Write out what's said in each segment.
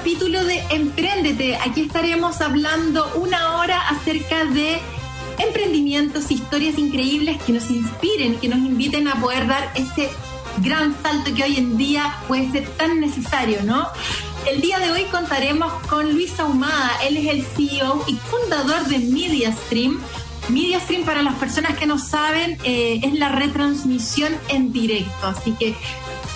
Capítulo de Empréndete. Aquí estaremos hablando una hora acerca de emprendimientos, historias increíbles que nos inspiren, que nos inviten a poder dar ese gran salto que hoy en día puede ser tan necesario, ¿no? El día de hoy contaremos con Luis Ahumada, él es el CEO y fundador de MediaStream. MediaStream, para las personas que no saben, eh, es la retransmisión en directo, así que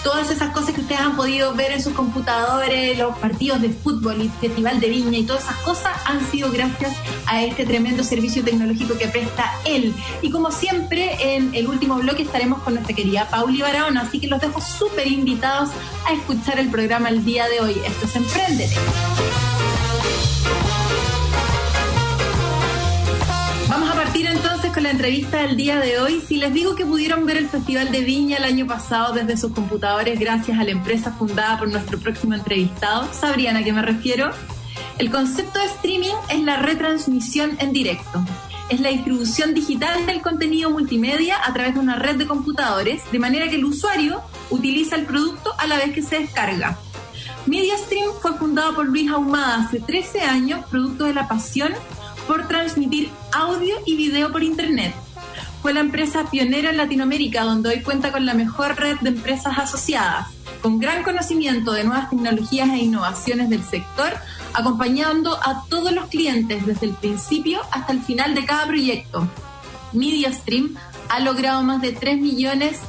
todas esas cosas que ustedes han podido ver en sus computadores, los partidos de fútbol y festival de viña y todas esas cosas han sido gracias a este tremendo servicio tecnológico que presta él. Y como siempre, en el último bloque estaremos con nuestra querida Pauli Barahona, así que los dejo súper invitados a escuchar el programa el día de hoy. Esto es Emprendete. Partir entonces con la entrevista del día de hoy. Si les digo que pudieron ver el Festival de Viña el año pasado desde sus computadores gracias a la empresa fundada por nuestro próximo entrevistado, ¿sabrían a qué me refiero? El concepto de streaming es la retransmisión en directo. Es la distribución digital del contenido multimedia a través de una red de computadores, de manera que el usuario utiliza el producto a la vez que se descarga. MediaStream fue fundado por Luis Ahumada hace 13 años, producto de la pasión por transmitir audio y video por Internet. Fue la empresa pionera en Latinoamérica, donde hoy cuenta con la mejor red de empresas asociadas, con gran conocimiento de nuevas tecnologías e innovaciones del sector, acompañando a todos los clientes desde el principio hasta el final de cada proyecto. MediaStream ha logrado más de 3 millones de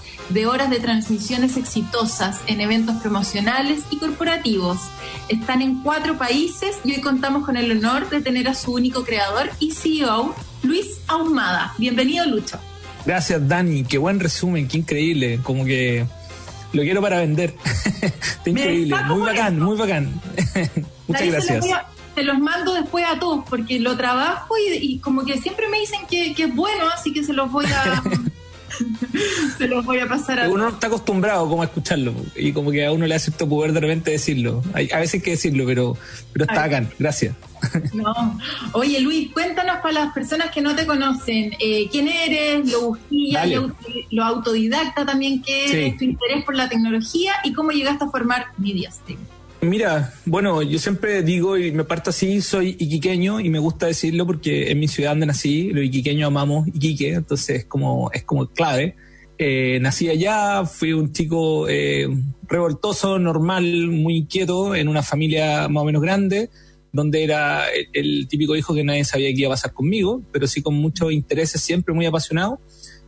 horas de transmisiones exitosas en eventos promocionales y corporativos. Están en cuatro países y hoy contamos con el honor de tener a su único creador y CEO, Luis Ahumada. Bienvenido, Lucho. Gracias, Dani. Qué buen resumen, qué increíble. Como que lo quiero para vender. Está increíble, muy bacán, muy bacán. Muchas gracias. Te los mando después a todos porque lo trabajo y, como que siempre me dicen que, que es bueno, así que se los voy a... se los voy a pasar a Uno está acostumbrado como a escucharlo y como que a uno le hace cierto poder de repente decirlo. Hay, a veces hay que decirlo, pero, pero está acá. Gracias. No. Oye, Luis, cuéntanos para las personas que no te conocen, eh, quién eres, lo bujía, lo, autodidacta también que eres, tu interés por la tecnología y cómo llegaste a formar MediaStream. Mira, bueno, yo siempre digo y me parto así, soy iquiqueño y me gusta decirlo porque en mi ciudad donde nací, los iquiqueños amamos Iquique, entonces es como, es como clave. Eh, nací allá, fui un chico eh, revoltoso, normal, muy inquieto, en una familia más o menos grande, donde era el, típico hijo que nadie sabía qué iba a pasar conmigo, pero sí con muchos intereses, siempre muy apasionado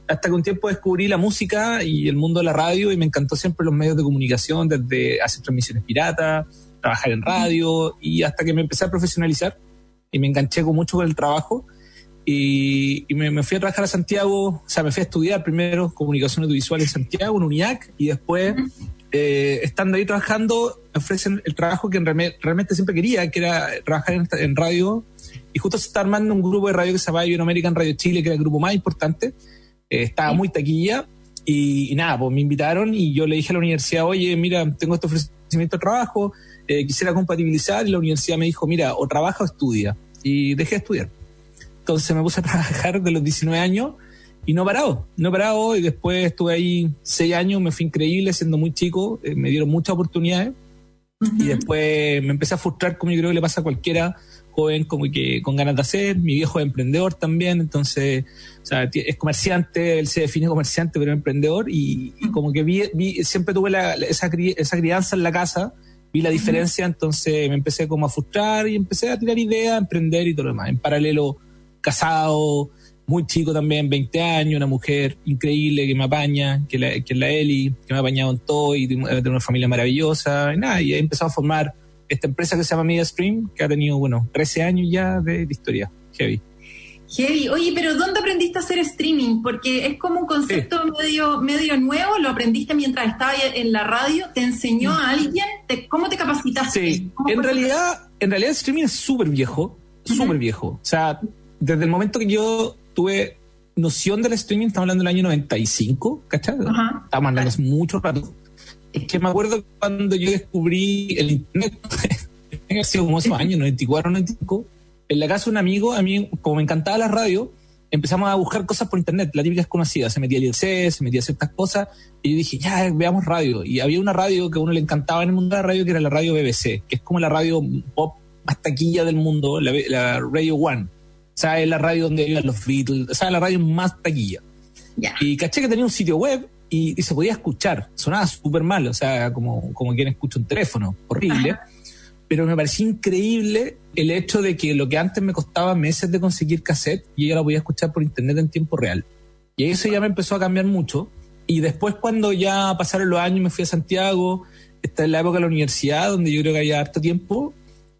hasta que un tiempo descubrí la música y el mundo de la radio y me encantó siempre los medios de comunicación, desde hacer transmisiones piratas, trabajar en radio y hasta que me empecé a profesionalizar y me enganché con mucho con el trabajo y, me, fui a trabajar a Santiago, o sea, me fui a estudiar primero comunicación audiovisual en Santiago, en UNIAC, y después, eh, estando ahí trabajando, me ofrecen el trabajo que realmente siempre quería, que era trabajar en, en radio, y justo se está armando un grupo de radio que se llama American Radio Chile, que era el grupo más importante, eh, estaba muy taquilla y, nada, pues me invitaron y yo le dije a la universidad, oye, mira, tengo este ofrecimiento de trabajo, eh, quisiera compatibilizar y la universidad me dijo, mira, o trabaja o estudia. Y dejé de estudiar. Entonces me puse a trabajar de los 19 años y no he parado, no he parado y después estuve ahí seis años, me fui increíble siendo muy chico, eh, me dieron muchas oportunidades y después me empecé a frustrar como yo creo que le pasa a cualquiera joven como que con ganas de hacer, mi viejo es emprendedor también, entonces sea, es comerciante, él se define comerciante, pero emprendedor y, como que vi, siempre tuve esa, esa crianza en la casa, vi la diferencia, entonces me empecé como a frustrar y empecé a tirar ideas, a emprender y todo lo demás. En paralelo, casado, muy chico también, 20 años, una mujer increíble que me apaña, que, la, que es la Eli, que me ha apañado en todo y tiene una familia maravillosa, y nada, y he empezado a formar esta empresa que se llama MediaStream, que ha tenido, bueno, 13 años ya de, historia. Heavy. Heavy. Oye, pero ¿dónde aprendiste a hacer streaming? Porque es como un concepto medio, medio nuevo. ¿Lo aprendiste mientras estabas en la radio? ¿Te enseñó a alguien? ¿Cómo te capacitaste? Sí, en realidad, en realidad el streaming es súper viejo, súper viejo. O sea, desde el momento que yo tuve noción del streaming, estamos hablando del año 95, ¿cachai? Estamos hablando hace mucho rato. Es que me acuerdo cuando yo descubrí el internet, en sido como esos años, 94, 95 en la casa de un amigo, a mí, como me encantaba la radio, empezamos a buscar cosas por internet, la típica es conocida, se metía el IRC, se metía ciertas cosas, y yo dije, ya, veamos radio. Y había una radio que a uno le encantaba en el mundo de la radio, que era la radio BBC, que es como la radio pop más taquilla del mundo, la, Radio One. O sea, es la radio donde vivían los Beatles, o sea, la radio más taquilla. Y caché que tenía un sitio web y, se podía escuchar. Sonaba súper mal, o sea, como, como quien escucha un teléfono, horrible pero me pareció increíble el hecho de que lo que antes me costaba meses de conseguir cassette, yo la podía escuchar por internet en tiempo real. Y eso ya me empezó a cambiar mucho. Y después cuando ya pasaron los años, me fui a Santiago, esta es la época de la universidad, donde yo creo que había harto tiempo,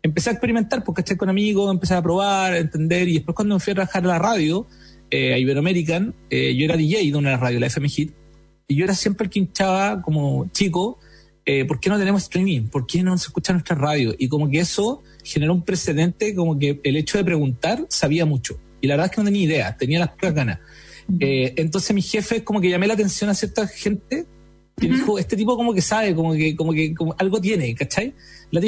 empecé a experimentar, porque estoy con amigos, empecé a probar, a entender, y después cuando me fui a trabajar a la radio, eh, a Iberoamerican, eh, yo era DJ de una radio, la FM Hit, y yo era siempre el que hinchaba como chico eh, ¿por qué no tenemos streaming? ¿Por qué no se escucha nuestra radio? Y como que eso generó un precedente, como que el hecho de preguntar sabía mucho. Y la verdad es que no tenía idea, tenía las pocas ganas. Eh, entonces mi jefe como que llamé la atención a cierta gente que dijo, este tipo como que sabe, como que, como que algo tiene, ¿cachai? pero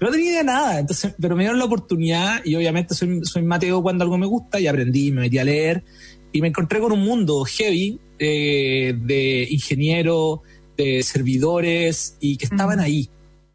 no tenía idea de nada. Entonces, pero me dieron la oportunidad y obviamente soy, soy Mateo cuando algo me gusta y aprendí, me metí a leer y me encontré con un mundo heavy eh, de ingeniero, de servidores y que estaban ahí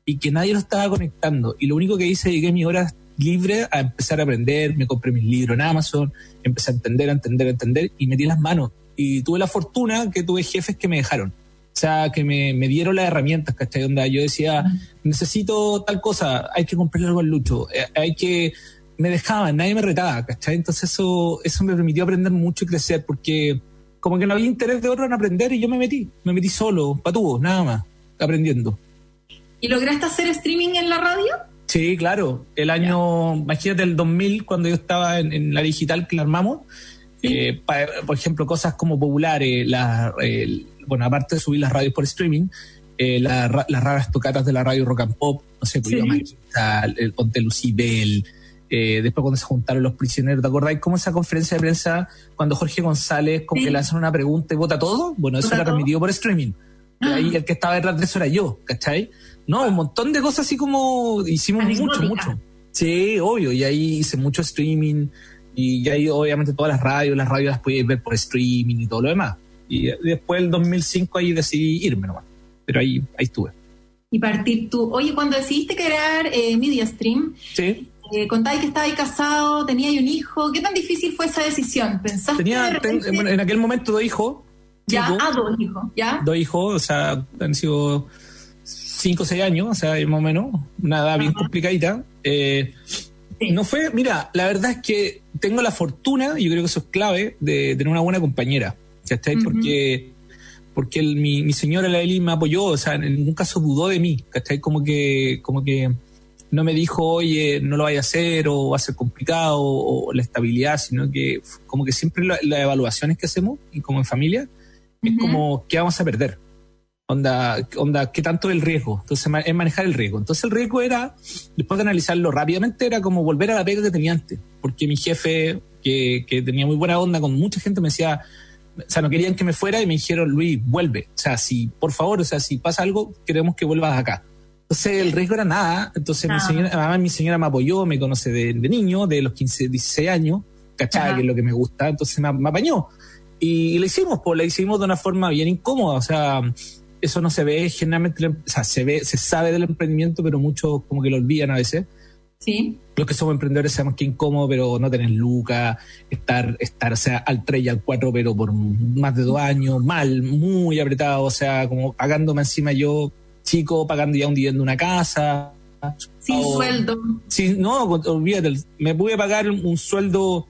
y que nadie lo estaba conectando. Y lo único que hice, llegué mi hora libre a empezar a aprender, me compré mis libros en Amazon, empecé a entender, a entender, a entender y metí las manos. Y tuve la fortuna que tuve jefes que me dejaron. O sea, que me, me dieron las herramientas, ¿cachai? Donde yo decía, necesito tal cosa, hay que comprarle algo al Lucho, eh, hay que... Me dejaban, nadie me retaba, ¿cachai? Entonces eso, eso me permitió aprender mucho y crecer porque como que no había interés de otro en aprender y yo me metí, me metí solo, patuvo, nada más, aprendiendo. ¿Y lograste hacer streaming en la radio? Sí, claro. El año, imagínate, el 2000, cuando yo estaba en, la digital que la armamos, eh, por ejemplo, cosas como populares, la, bueno, aparte de subir las radios por streaming, eh, las raras tocatas de la radio rock and pop, no sé, pues sí. el Ponte Lucibel, eh, después cuando se juntaron los prisioneros, ¿te acordáis cómo esa conferencia de prensa cuando Jorge González como que le hacen una pregunta y vota todo? Bueno, eso era transmitido por streaming. Y ahí ah. el que estaba detrás de eso era yo, ¿cachai? No, un montón de cosas así como hicimos mucho, mucho. Sí, obvio, y ahí hice mucho streaming y ahí obviamente todas las radios, las radios las podías ver por streaming y todo lo demás. Y después del 2005 ahí decidí irme nomás, pero ahí, ahí estuve. Y partir tú. Oye, cuando decidiste crear eh, Media Stream, ¿Sí? Eh, contáis que estabais casado, teníais un hijo. ¿Qué tan difícil fue esa decisión? ¿Pensaste Tenía, en aquel momento dos hijos. Ya, ah, dos hijos, ¿ya? Dos hijos, o sea, han sido cinco o seis años, o sea, más o menos, una edad bien complicadita. Eh, no fue, mira, la verdad es que tengo la fortuna, y yo creo que eso es clave, de tener una buena compañera, ¿cachai? Porque porque mi, mi señora, la Eli, me apoyó, o sea, en ningún caso dudó de mí, ¿cachai? Como que, como que no me dijo, oye, no lo vaya a hacer o va a ser complicado o, la estabilidad, sino que como que siempre las evaluaciones que hacemos y como en familia es como, ¿qué vamos a perder? Onda, onda, ¿qué tanto el riesgo? Entonces es manejar el riesgo. Entonces el riesgo era, después de analizarlo rápidamente, era como volver a la pega que tenía antes, porque mi jefe, que, que tenía muy buena onda con mucha gente, me decía, o sea, no querían que me fuera y me dijeron, Luis, vuelve. O sea, si, por favor, o sea, si pasa algo, queremos que vuelvas acá. Entonces el riesgo era nada. Entonces mi, señora, mi señora me apoyó, me conoce de, niño, de los 15, 16 años, ¿cachai? Que es lo que me gusta. Entonces me, apañó. Y, lo hicimos, pues lo hicimos de una forma bien incómoda. O sea, eso no se ve generalmente, o sea, se ve, se sabe del emprendimiento, pero muchos como que lo olvidan a veces. Sí. Los que somos emprendedores sabemos que incómodo, pero no tener lucas, estar, estar, o sea, al 3 y al 4, pero por más de dos años, mal, muy apretado, o sea, como pagándome encima yo chico pagando ya un en una casa. Sin sueldo. Sí, no, olvídate, me pude pagar un sueldo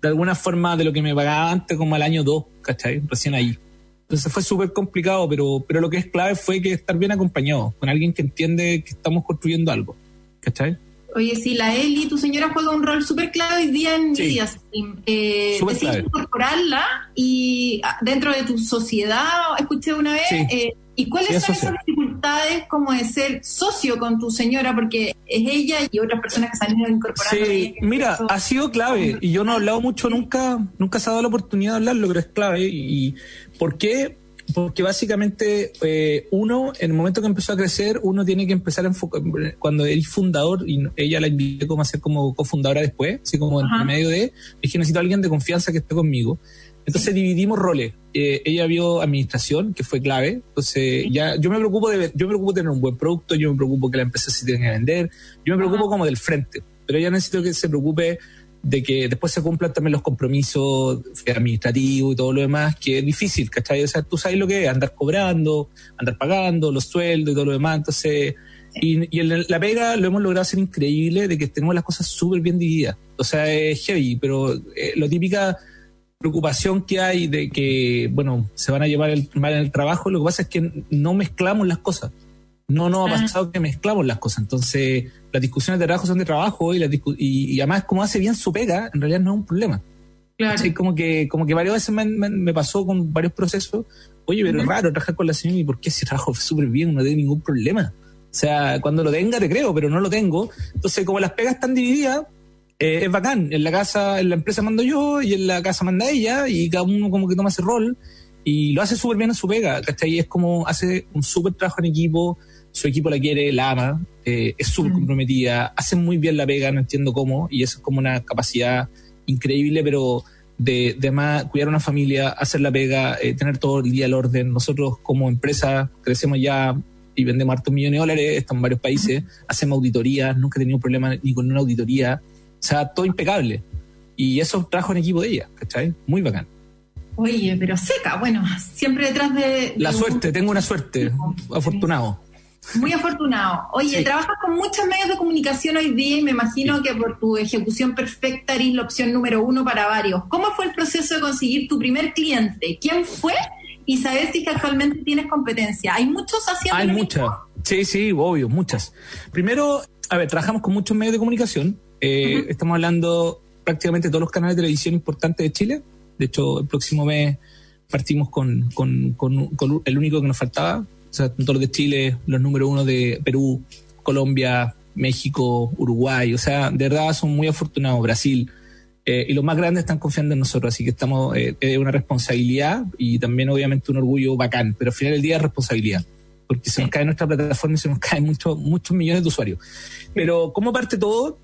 de alguna forma de lo que me pagaba antes como al año 2, ¿cachai? Recién ahí. Entonces fue súper complicado, pero, pero lo que es clave fue que estar bien acompañado, con alguien que entiende que estamos construyendo algo, ¿cachai? Oye, sí, la Eli, tu señora juega un rol súper clave hoy día en Sí. medias. Eh, incorporarla y ah, dentro de tu sociedad, escuché una vez, Sí. eh, ¿y cuáles Sí, son esas dificultades como de ser socio con tu señora? Porque es ella y otras personas que se han ido incorporando. Sí, mira, ha sido clave y yo no he hablado mucho nunca, nunca se ha dado la oportunidad de hablarlo, pero es clave. ¿Y por qué? Porque básicamente eh, uno, en el momento que empezó a crecer, uno tiene que empezar a enfocar, cuando eres fundador, y ella la invité como a ser como cofundadora después, así como Ajá. entre medio de, dije, necesito a alguien de confianza que esté conmigo. Entonces dividimos roles. Eh, ella vio administración, que fue clave. Entonces ya yo me preocupo de yo me preocupo de tener un buen producto, yo me preocupo que la empresa se tenga que vender, yo me preocupo Ajá. como del frente. Pero ella necesito que se preocupe de que después se cumplan también los compromisos administrativos y todo lo demás, que es difícil, ¿cachai? O sea, tú sabes lo que es, andar cobrando, andar pagando, los sueldos y todo lo demás. Entonces, y, y en la pega lo hemos logrado hacer increíble de que tenemos las cosas súper bien divididas. O sea, es heavy, pero eh, lo típica preocupación que hay de que, bueno, se van a llevar el, mal en el trabajo, lo que pasa es que no mezclamos las cosas. No nos ha Ah. pasado que mezclamos las cosas. Entonces, las discusiones de trabajo son de trabajo y, las y, y además, como hace bien su pega, en realidad no es un problema. Claro. ¿Cachai? Como que, como que varias veces me, me- me pasó con varios procesos. Oye, pero es raro trabajar con la señora y por qué si trabajo súper bien, no tengo ningún problema. O sea, cuando lo tenga te creo, pero no lo tengo. Entonces, como las pegas están divididas, eh, es bacán. En la casa, en la empresa mando yo y en la casa manda ella y cada uno como que toma ese rol y lo hace súper bien en su pega. ¿Cachai? Es como hace un súper trabajo en equipo, su equipo la quiere, la ama, eh, es súper Mm. comprometida, hace muy bien la pega, no entiendo cómo, y eso es como una capacidad increíble, pero de, de más cuidar una familia, hacer la pega, eh, tener todo el día el orden. Nosotros como empresa crecemos ya y vendemos hartos millones de dólares, estamos en varios países, hacemos auditorías, nunca he tenido problema ni con una auditoría, sea, todo impecable. Y eso trabajo en equipo de ella, ¿cachai? Muy bacán. Oye, pero seca, bueno, siempre detrás de... La de un- suerte, tengo una suerte, afortunado. Muy afortunado. Oye, Sí. trabajas con muchos medios de comunicación hoy día y me imagino que por tu ejecución perfecta eres la opción número uno para varios. ¿Cómo fue el proceso de conseguir tu primer cliente? ¿Quién fue? Y saber si es que actualmente tienes competencia. Hay muchos haciendo Hay muchas. Sí, sí, obvio, muchas. Primero, a ver, trabajamos con muchos medios de comunicación. Eh, Ujú. Estamos hablando prácticamente todos los canales de televisión importantes de Chile. De hecho, el próximo mes partimos con, con- con- con el único que nos faltaba. O sea, todos los de Chile, los número uno de Perú, Colombia, México, Uruguay. O sea, de verdad son muy afortunados. Brasil. Eh, y los más grandes están confiando en nosotros, así que estamos, eh, es una responsabilidad y también obviamente un orgullo bacán, pero al final del día es responsabilidad, porque se nos cae nuestra plataforma y se nos caen muchos muchos millones de usuarios. Pero ¿cómo parte todo?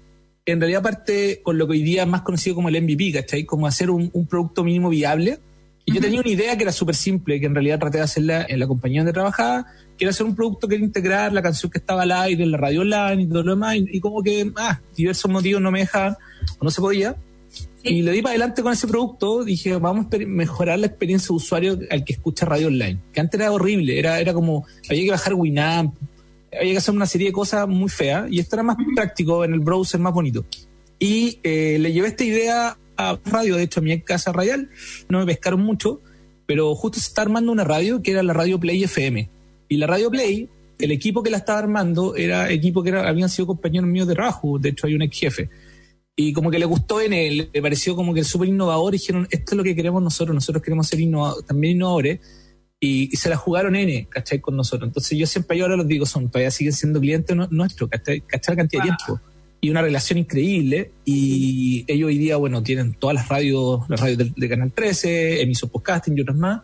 En realidad parte con lo que hoy día es más conocido como el MVP, ¿cachai? Como hacer un, un producto mínimo viable. Y yo tenía una idea que era súper simple, que en realidad traté de hacerla en la compañía donde trabajaba, que era hacer un producto que era integrar la canción que estaba al aire, en la radio online y todo lo demás, y, y como que, ah, diversos motivos no me dejaban, o no se podía. Sí. Y le di para adelante con ese producto, dije, vamos a mejorar la experiencia de usuario al que escucha radio online, que antes era horrible, era, era como, había que bajar Winamp, había que hacer una serie de cosas muy feas, y esto era más práctico en el browser, más bonito. Y eh, le llevé esta idea a radio, de hecho a mi casa radial, no me pescaron mucho, pero justo se está armando una radio que era la Radio Play FM. Y la Radio Play, el equipo que la estaba armando era equipo que era, habían sido compañeros míos de trabajo, de hecho hay un ex jefe. Y como que le gustó en él, le pareció como que súper innovador y dijeron, esto es lo que queremos nosotros, nosotros queremos ser innova- también innovadores. Y, y se la jugaron N, ¿cachai? Con nosotros. Entonces yo siempre yo ahora los digo, son, todavía siguen siendo clientes nu- nuestros, ¿cachai? ¿Cachai? La cantidad de tiempo. Y una relación increíble. Y ellos hoy día, bueno, tienen todas las radios, las radios de, de Canal 13, emisos podcasting y otras más.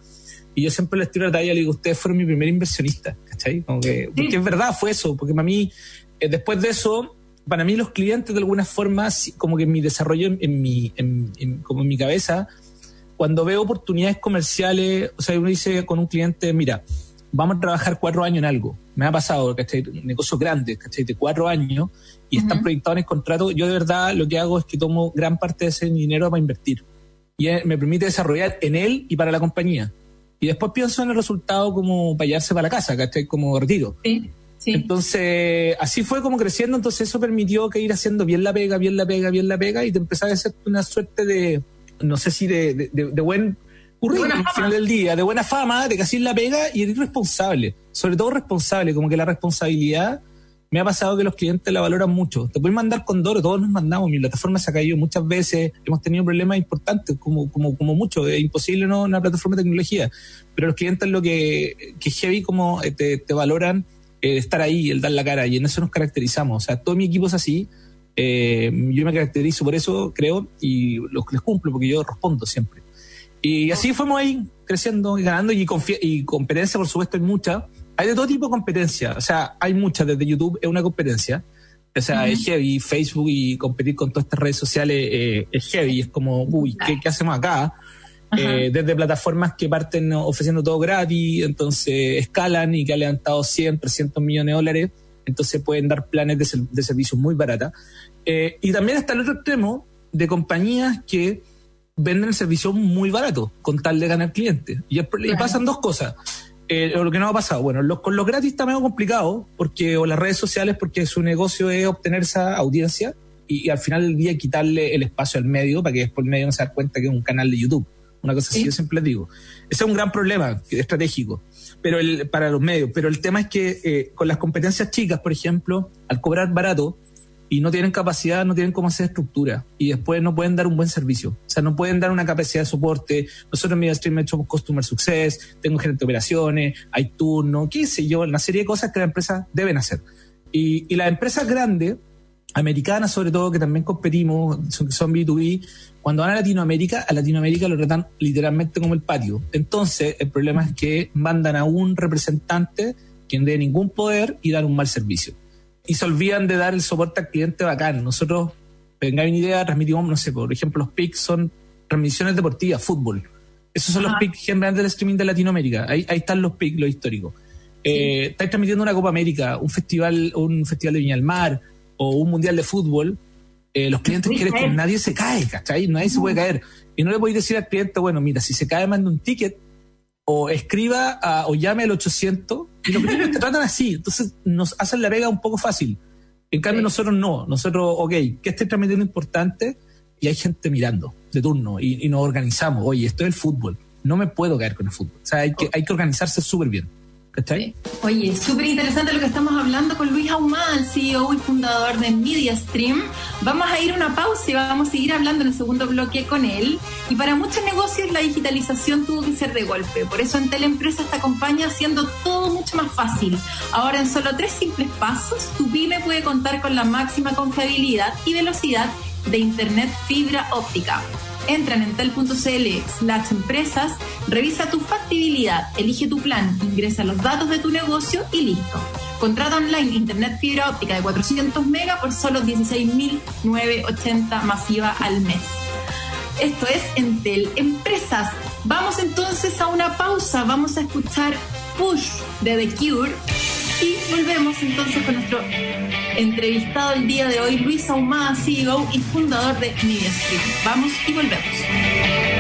Y yo siempre les tiro la talla y le digo, ustedes fueron mi primer inversionista, ¿cachai? Como que, porque es verdad, fue eso, porque para mí, eh, después de eso, para mí los clientes de alguna forma, sí, como que en mi desarrollo, en, en mi, en- como en mi cabeza, cuando veo oportunidades comerciales, o sea, uno dice con un cliente, mira, vamos a trabajar cuatro años en algo. Me ha pasado, ¿cachai? Negocios grandes, ¿cachai? De cuatro años y están proyectados en el contrato. Yo de verdad lo que hago es que tomo gran parte de ese dinero para invertir. Y eh, me permite desarrollar en él y para la compañía. Y después pienso en el resultado como para llevarse para la casa, ¿cachai? Como retiro. Sí, sí. Entonces, así fue como creciendo, entonces eso permitió que ir haciendo bien la pega, bien la pega, bien la pega, y te empezaba a hacer una suerte de, no sé si de, de, de- de buen currículum al final del día, de buena fama, de que así la pega y eres responsable, sobre todo responsable, como que la responsabilidad me ha pasado que los clientes la valoran mucho. Te pueden mandar Condoro, todos nos mandamos, mi plataforma se ha caído muchas veces, hemos tenido problemas importantes, como, como, como mucho, es imposible no una plataforma de tecnología, pero los clientes lo que, que heavy como eh, te, te valoran eh, estar ahí, el dar la cara, y en eso nos caracterizamos. O sea, todo mi equipo es así, eh, yo me caracterizo por eso, creo, y los les cumplo, porque yo respondo siempre. Y así fuimos ahí, creciendo y ganando, y, y competencia, por supuesto, hay mucha. Hay de todo tipo de competencia, o sea, hay muchas, desde YouTube es una competencia. O sea, es heavy, Facebook y competir con todas estas redes sociales eh, es heavy, es como, uy, ¿qué, qué hacemos acá? Eh, desde plataformas que parten ofreciendo todo gratis, entonces escalan y que han levantado 100, 300 millones de dólares, entonces pueden dar planes de, de servicios muy baratas. Eh, y también está el otro extremo de compañías que venden el servicio muy barato con tal de ganar clientes. Y, pasan dos cosas. Eh, lo que no ha pasado, bueno, los, con los gratis está medio complicado, porque, o las redes sociales, porque su negocio es obtener esa audiencia y, al final del día quitarle el espacio al medio para que después el medio no se dé cuenta que es un canal de YouTube. Una cosa así, yo siempre les digo. Ese es un gran problema estratégico pero el, para los medios. Pero el tema es que eh, con las competencias chicas, por ejemplo, al cobrar barato, y no tienen capacidad, no tienen cómo hacer estructura y después no pueden dar un buen servicio. O sea, no pueden dar una capacidad de soporte. Nosotros en MediaStream hecho Customer Success, tengo gerente de operaciones, hay turno, qué sé yo, una serie de cosas que las empresas deben hacer. Y, y las empresas grandes, americanas sobre todo, que también competimos, son, son B2B, cuando van a Latinoamérica, a Latinoamérica lo tratan literalmente como el patio. Entonces, el problema es que mandan a un representante quien dé ningún poder y dar un mal servicio y se olvidan de dar el soporte al cliente bacán. Nosotros, venga una idea, transmitimos, no sé, por ejemplo, los PICs son transmisiones deportivas, fútbol. Esos son los PICs generales del streaming de Latinoamérica. Ahí, ahí están los PICs, los históricos. Eh, estáis transmitiendo una Copa América, un festival, un festival de Viña del Mar o un mundial de fútbol. Eh, los clientes quieren que nadie se cae, ¿cachai? Nadie se puede caer. Y no le podéis decir al cliente, bueno, mira, si se cae, manda un ticket o escriba o llame al 800 y los clientes te tratan así, entonces nos hacen la vega un poco fácil. En cambio nosotros no, nosotros, ok, que esté transmitiendo importante y hay gente mirando de turno y, nos organizamos, oye, esto es el fútbol, no me puedo caer con el fútbol, o sea, hay que, hay que organizarse súper bien. ¿Cachai? Oye, súper interesante lo que estamos hablando con Luis Ahumada, CEO y fundador de MediaStream. Vamos a ir a una pausa y vamos a seguir hablando en el segundo bloque con él. Y para muchos negocios la digitalización tuvo que ser de golpe. Por eso en Teleempresas te acompaña haciendo todo mucho más fácil. Ahora en solo tres simples pasos, tu pyme puede contar con la máxima confiabilidad y velocidad de Internet fibra óptica Entra en entel.cl slash empresas, revisa tu factibilidad, elige tu plan, ingresa los datos de tu negocio y listo. Contrata online internet fibra óptica de 400 megas por solo 16.980 masiva al mes. Esto es Entel Empresas. Vamos entonces a una pausa. Vamos a escuchar Push de The Cure y volvemos entonces con nuestro entrevistado el día de hoy, Luis Ahumada, CEO y fundador de MediaStream. Vamos y volvemos.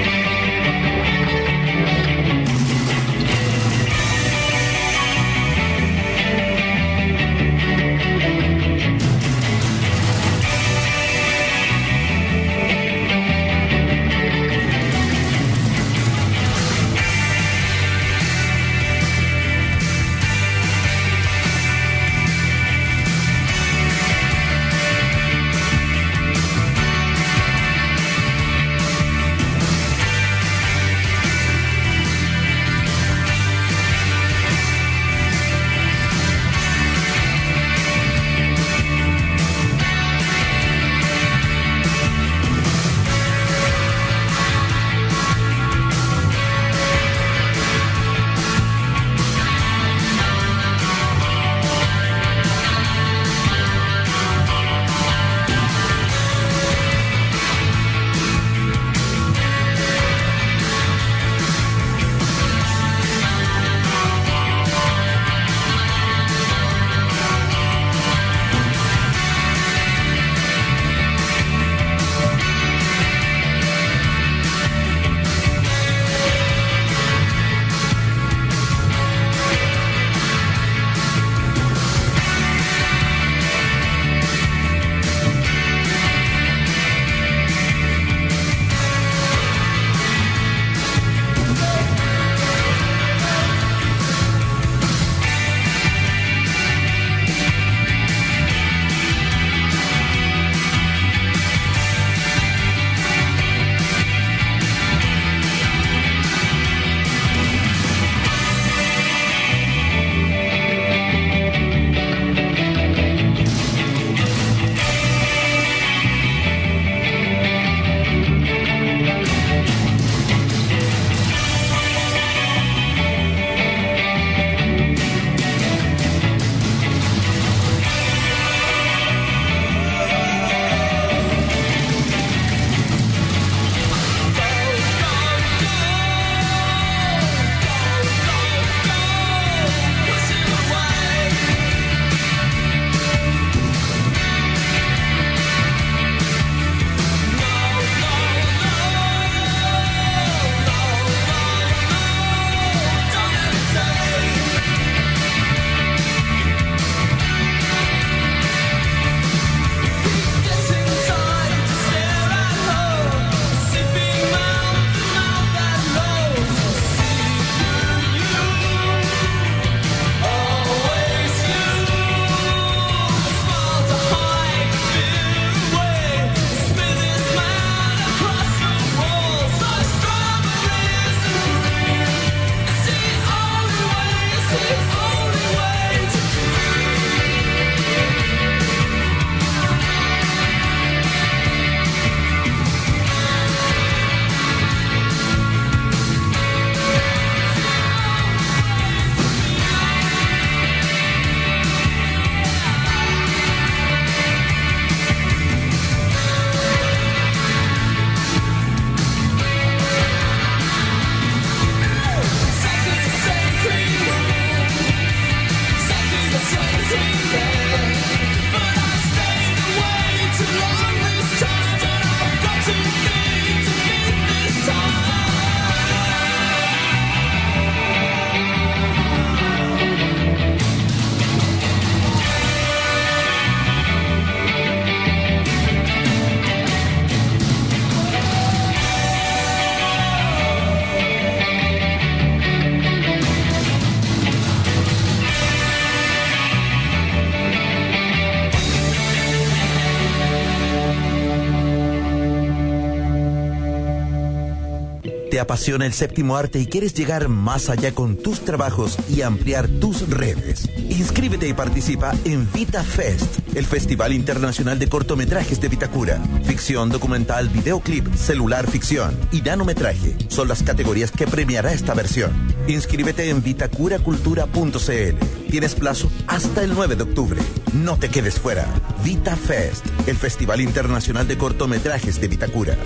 Apasiona el séptimo arte y quieres llegar más allá con tus trabajos y ampliar tus redes? Inscríbete y participa en Vita Fest, el Festival Internacional de Cortometrajes de Vitacura. Ficción, documental, videoclip, celular ficción y nanometraje son las categorías que premiará esta versión. Inscríbete en vitacuracultura.cl. Tienes plazo hasta el 9 de octubre. No te quedes fuera. Vita Fest, el Festival Internacional de Cortometrajes de Vitacura.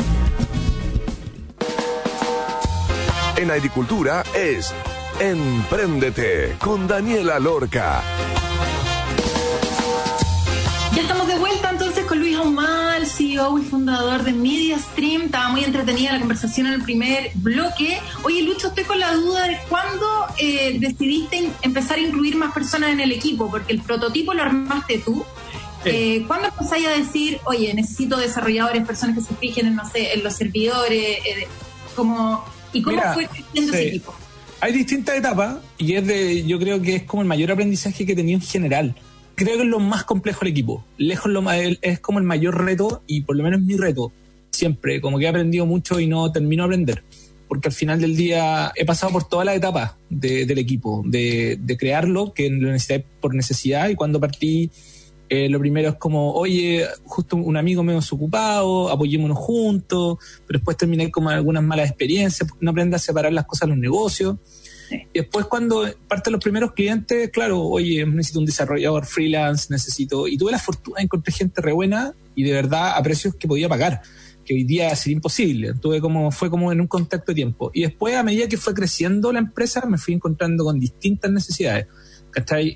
En agricultura es Empréndete con Daniela Lorca. Ya estamos de vuelta entonces con Luis Aumal, CEO y fundador de Media Stream. Estaba muy entretenida la conversación en el primer bloque. Oye, Lucho, estoy con la duda de cuándo eh, decidiste empezar a incluir más personas en el equipo, porque el prototipo lo armaste tú. Eh, ¿Cuándo empezáis a decir, oye, necesito desarrolladores, personas que se fijen en, no sé, en los servidores, eh, como ¿Y cómo fue creciendo ese equipo? Hay distintas etapas y es de, yo creo que es como el mayor aprendizaje que he tenido en general. Creo que es lo más complejo el equipo. Lejos lo es como el mayor reto y por lo menos mi reto. Siempre, como que he aprendido mucho y no termino de aprender. Porque al final del día he pasado por todas las etapas del equipo, de, de crearlo, que lo necesité por necesidad y cuando partí eh, lo primero es como, oye, justo un amigo medio ocupado, apoyémonos juntos, pero después terminé con algunas malas experiencias, porque no aprende a separar las cosas de los negocios. Y después cuando parten los primeros clientes, claro, oye, necesito un desarrollador freelance, necesito... Y tuve la fortuna de encontrar gente re buena y de verdad a precios que podía pagar, que hoy día sería imposible. Tuve como, fue como en un contacto de tiempo. Y después, a medida que fue creciendo la empresa, me fui encontrando con distintas necesidades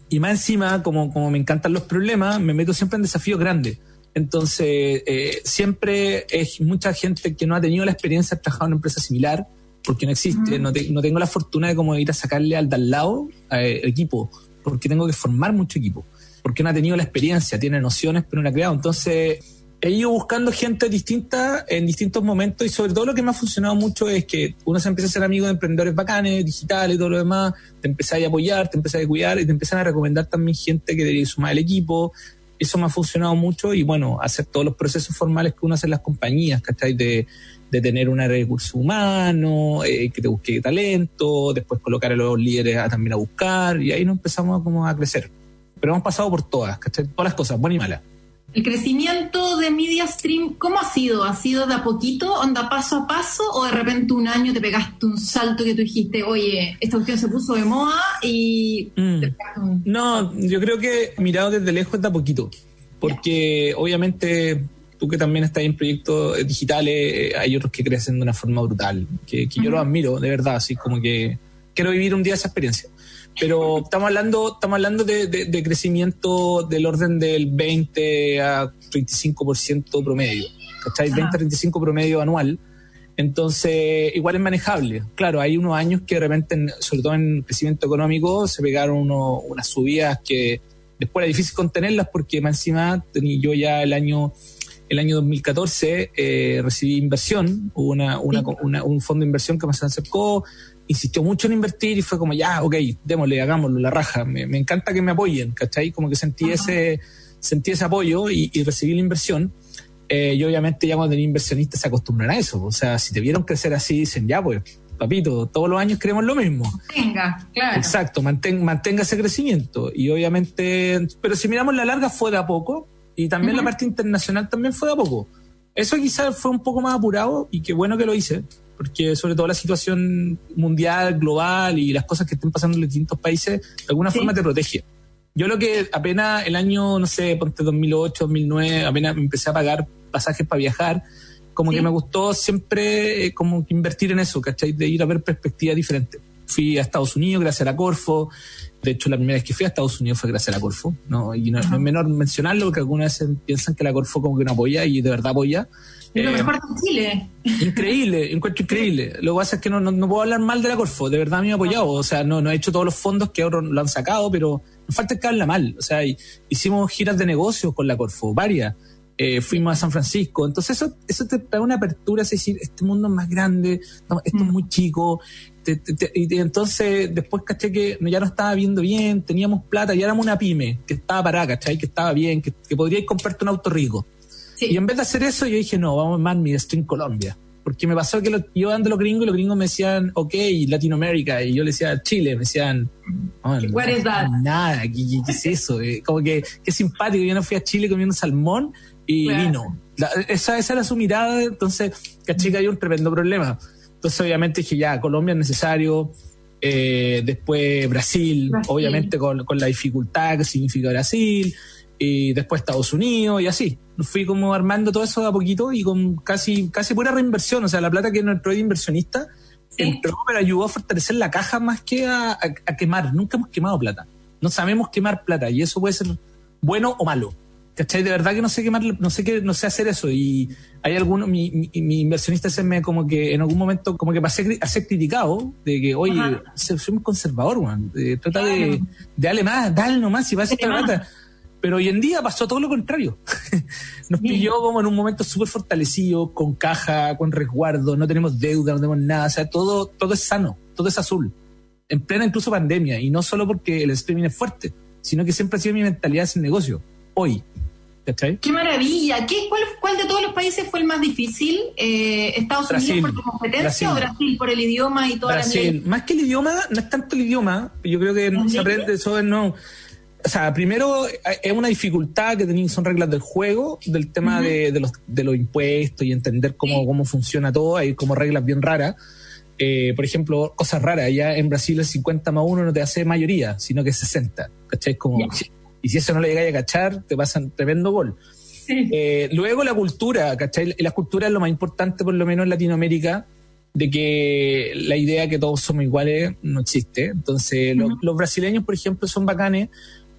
y más encima, como, como me encantan los problemas, me meto siempre en desafíos grandes. Entonces, eh, siempre es mucha gente que no ha tenido la experiencia de trabajar en una empresa similar, porque no existe, no, no, tengo la fortuna de como ir a sacarle al de al lado eh, equipo, porque tengo que formar mucho equipo, porque no ha tenido la experiencia, tiene nociones, pero no la ha creado. Entonces, he ido buscando gente distinta en distintos momentos y sobre todo lo que me ha funcionado mucho es que uno se empieza a ser amigo de emprendedores bacanes, digitales y todo lo demás, te empiezas a apoyar, te empiezas a cuidar y te empiezan a recomendar también gente que debería sumar al equipo. Eso me ha funcionado mucho y bueno, hacer todos los procesos formales que uno hace en las compañías, ¿cachai? De, de tener un recurso humano, eh, que te busque talento, después colocar a los líderes también a buscar y ahí nos empezamos como a crecer. Pero hemos pasado por todas, ¿cachai? Todas las cosas, buenas y malas. El crecimiento de Media Stream, ¿cómo ha sido? ¿Ha sido de a poquito, onda paso a paso, o de repente un año te pegaste un salto que tú dijiste, oye, esta cuestión se puso de moda y... Mm. No, yo creo que mirado desde lejos es de a poquito, porque obviamente tú que también estás en proyectos digitales, eh, hay otros que crecen de una forma brutal, que, yo los admiro, de verdad, así como que quiero vivir un día esa experiencia pero estamos hablando, estamos hablando de, crecimiento del orden del 20 a 35% promedio, ¿cachai? 20 a 35 promedio anual. Entonces, igual es manejable. Claro, hay unos años que de repente, sobre todo en crecimiento económico, se pegaron unas subidas que después era difícil contenerlas porque más encima yo ya el año el año 2014 eh, recibí inversión, hubo una, un fondo de inversión que me acercó, insistió mucho en invertir y fue como, ya, ok, démosle, hagámoslo, la raja. Me, encanta que me apoyen, ¿cachai? Como que sentí, ese, sentí ese apoyo y, recibí la inversión. Eh, y obviamente ya cuando tenía inversionistas se acostumbran a eso. O sea, si te vieron crecer así, dicen, ya, pues, papito, todos los años queremos lo mismo. Mantenga, claro. Exacto, mantenga ese crecimiento. Y obviamente, pero si miramos la larga fue de a poco y también la parte internacional también fue de a poco. Eso quizás fue un poco más apurado y qué bueno que lo hice, porque sobre todo la situación mundial, global y las cosas que estén pasando en distintos países, de alguna forma te protege. Yo lo que apenas el año, no sé, ponte 2008, 2009, apenas me empecé a pagar pasajes para viajar, como que me gustó siempre eh, como invertir en eso, ¿cachai? De ir a ver perspectivas diferentes. Fui a Estados Unidos gracias a la Corfo, de hecho la primera vez que fui a Estados Unidos fue gracias a la Corfo, ¿no? Y no, es menor mencionarlo porque algunas veces piensan que la Corfo como que no apoya y de verdad apoya, lo eh, mejor de Chile. Increíble, encuentro increíble. Lo que pasa es que no, no, puedo hablar mal de la Corfo, de verdad me ha apoyado. O sea, no, no he hecho todos los fondos que ahora lo han sacado, pero nos falta que habla mal. O sea, hicimos giras de negocios con la Corfo, varias. Eh, fuimos a San Francisco. Entonces eso, eso te da una apertura, es decir, este mundo es más grande, esto es mm. muy chico. y entonces después caché que ya no estaba viendo bien, teníamos plata, y éramos una pyme que estaba parada, ¿cachai? Que estaba bien, que, que podríais comprarte un auto rico. Y en vez de hacer eso, yo dije, no, vamos más mi en Colombia. porque me pasó que lo, yo ando los gringos y los gringos me decían, ok, Latinoamérica, y yo le decía Chile, me decían, oh, nada, ¿qué, es eso? Eh, como que, qué simpático, yo no fui a Chile comiendo salmón y vino. esa, esa era su mirada, entonces, caché que hay un tremendo problema. Entonces, obviamente dije, ya, Colombia es necesario, eh, después Brasil, obviamente con, con, la dificultad que significa Brasil, y después Estados Unidos y así. Fui como armando todo eso de a poquito y con casi, casi pura reinversión. O sea, la plata que no entró de inversionista entró, pero ayudó a fortalecer la caja más que a, quemar. Nunca hemos quemado plata. No sabemos quemar plata y eso puede ser bueno o malo. ¿Cachai? De verdad que no sé quemar, no sé qué, no sé hacer eso. Y hay algunos, mi, mi, inversionista se me como que en algún momento como que pasé a ser criticado de que, oye, soy muy conservador, man. trata de, de darle más, dale nomás y va a ser plata pero hoy en día pasó todo lo contrario. Nos pilló como en un momento súper fortalecido, con caja, con resguardo, no tenemos deuda, no tenemos nada. O sea, todo, todo es sano, todo es azul. En plena incluso pandemia. Y no solo porque el streaming es fuerte, sino que siempre ha sido mi mentalidad sin negocio. Hoy. ¿Cachai? Qué maravilla. ¿Qué, cuál, de todos los países fue el más difícil? Eh, ¿Estados Unidos por tu competencia o Brasil por el idioma y toda Brasil. la Más que el idioma, no es tanto el idioma. Yo creo que se aprende eso no o sea, primero es una dificultad que tenéis, son reglas del juego, del tema de, los, de los impuestos y entender cómo, cómo funciona todo, hay como reglas bien raras. Eh, por ejemplo, cosas raras, allá en Brasil el 50 más 1 no te hace mayoría, sino que 60, ¿cachai? Como, Y si eso no le llegáis a cachar, te pasan tremendo gol. Eh, luego la cultura, ¿cachai? La cultura es lo más importante, por lo menos en Latinoamérica, de que la idea que todos somos iguales no existe. Entonces, los brasileños, por ejemplo, son bacanes